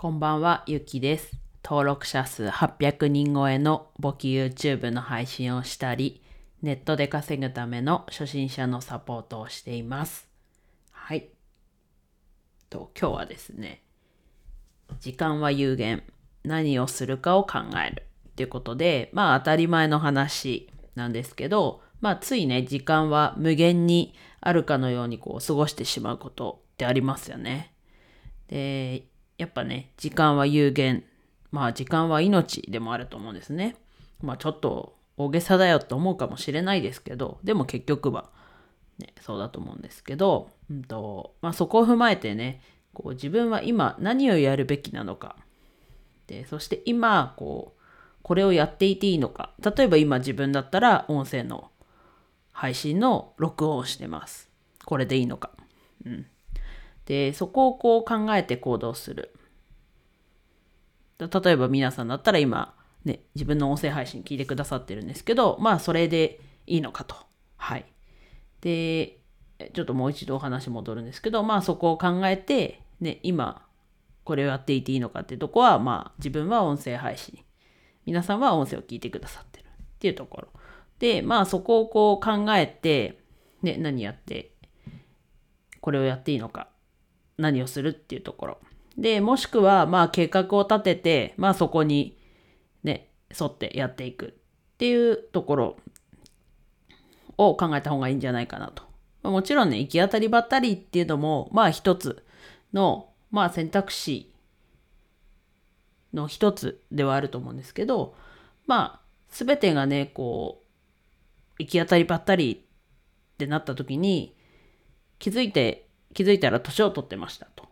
こんばんは、ゆきです。登録者数800人超えの簿記 YouTube の配信をしたり、ネットで稼ぐための初心者のサポートをしています。はい。と、今日はですね、時間は有限、何をするかを考えるっていうことで、まあ当たり前の話なんですけど、まあついね、時間は無限にあるかのようにこう過ごしてしまうことってありますよね。で、やっぱね、時間は有限。まあ時間は命でもあると思うんですね。まあちょっと大げさだよと思うかもしれないですけど、でも結局は、ね、そうだと思うんですけど、うんとまあ、そこを踏まえてね、こう自分は今何をやるべきなのか。で、そして今、こう、これをやっていていいのか。例えば今自分だったら音声の配信の録音をしてます。これでいいのか。うん。で、そこをこう考えて行動する。例えば皆さんだったら今、ね、自分の音声配信聞いてくださってるんですけど、まあそれでいいのかと。はい。で、ちょっともう一度お話戻るんですけど、まあそこを考えて、ね、今、これをやっていていいのかってとこは、まあ自分は音声配信。皆さんは音声を聞いてくださってるっていうところ。で、まあそこをこう考えて、ね、何やって、これをやっていいのか、何をするっていうところ。で、もしくは、まあ計画を立てて、まあそこにね、沿ってやっていくっていうところを考えた方がいいんじゃないかなと。もちろんね、行き当たりばったりっていうのも、まあ一つの、まあ選択肢の一つではあると思うんですけど、まあ、すべてがね、こう、行き当たりばったりってなった時に、気づいて、気づいたら年を取ってましたと。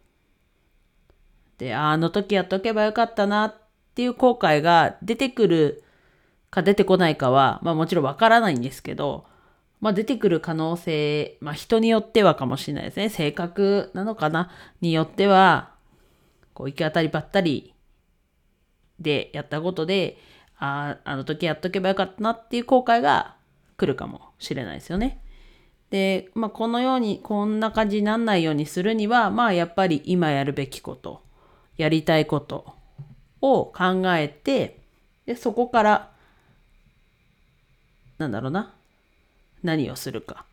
で、あの時やっとけばよかったなっていう後悔が出てくるか出てこないかは、まあもちろんわからないんですけど、まあ出てくる可能性、まあ人によってはかもしれないですね。性格なのかなによっては、こう行き当たりばったりでやったことで、ああ、あの時やっとけばよかったなっていう後悔が来るかもしれないですよね。で、まあこのように、こんな感じになんないようにするには、まあやっぱり今やるべきこと、やりたいことを考えて、で、そこから、なんだろうな、何をするか。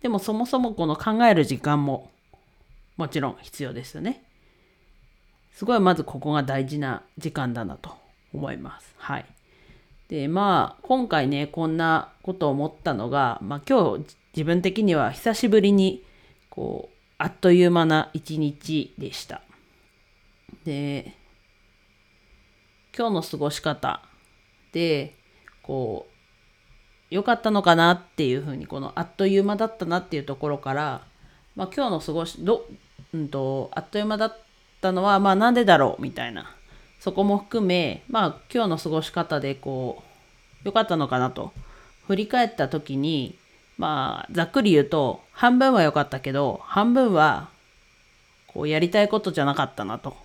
でもそもそもこの考える時間ももちろん必要ですよね。すごいまずここが大事な時間だなと思います。はい。で、まあ今回ね、こんなことを思ったのが、まあ今日自分的には久しぶりにこう、あっという間な一日でした。で、今日の過ごし方で、こう、良かったのかなっていうふうに、このあっという間だったなっていうところから、まあ今日の過ごし、ど、うんと、あっという間だったのは、まあなんでだろうみたいな、そこも含め、まあ今日の過ごし方でこう、良かったのかなと、振り返った時に、まあざっくり言うと、半分は良かったけど、半分は、こうやりたいことじゃなかったなと。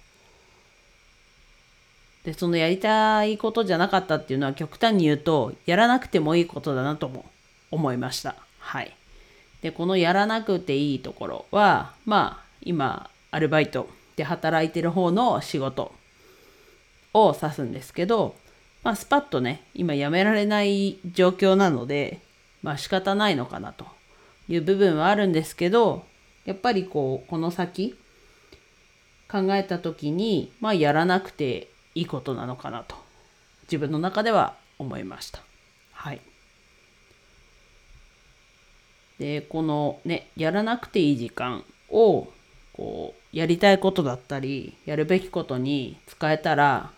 で、そのやりたいことじゃなかったっていうのは極端に言うと、やらなくてもいいことだなとも思いました。はい。で、このやらなくていいところは、まあ、今、アルバイトで働いてる方の仕事を指すんですけど、まあ、スパッとね、今辞められない状況なので、まあ仕方ないのかなという部分はあるんですけど、やっぱりこう、この先考えた時に、まあやらなくていいことなのかなと自分の中では思いました。はい。で、このね、やらなくていい時間をこうやりたいことだったり、やるべきことに使えたら、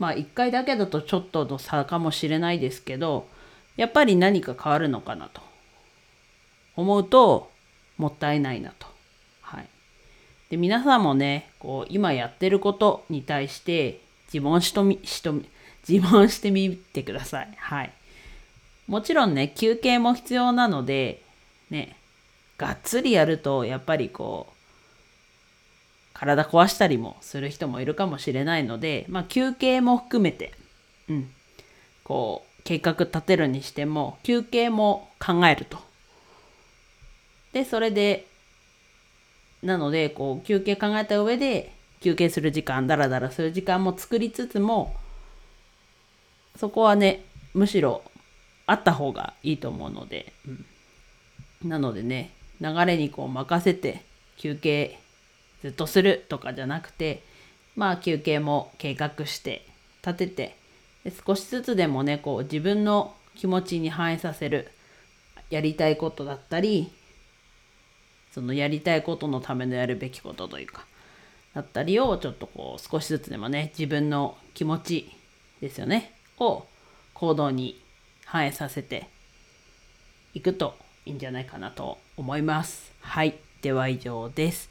まあ一回だけだとちょっとの差かもしれないですけど、やっぱり何か変わるのかなと思うと、もったいないなと。はい。で、皆さんもね、こう、今やってることに対して自問しとみ、しとみ、自問してみてください。はい。もちろんね、休憩も必要なので、ね、がっつりやると、やっぱりこう、体壊したりもする人もいるかもしれないので、まあ休憩も含めて、うん、こう、計画立てるにしても、休憩も考えると。で、それで、なので、こう、休憩考えた上で、休憩する時間ダラダラする時間も作りつつもそこはねむしろあった方がいいと思うので、うん、なのでね流れにこう任せて休憩ずっとするとかじゃなくてまあ休憩も計画して立ててで少しずつでもねこう自分の気持ちに反映させるやりたいことだったりそのやりたいことのためのやるべきことというかだったりをちょっとこう少しずつでもね自分の気持ちですよねを行動に反映させていくといいんじゃないかなと思います。はい。では以上です。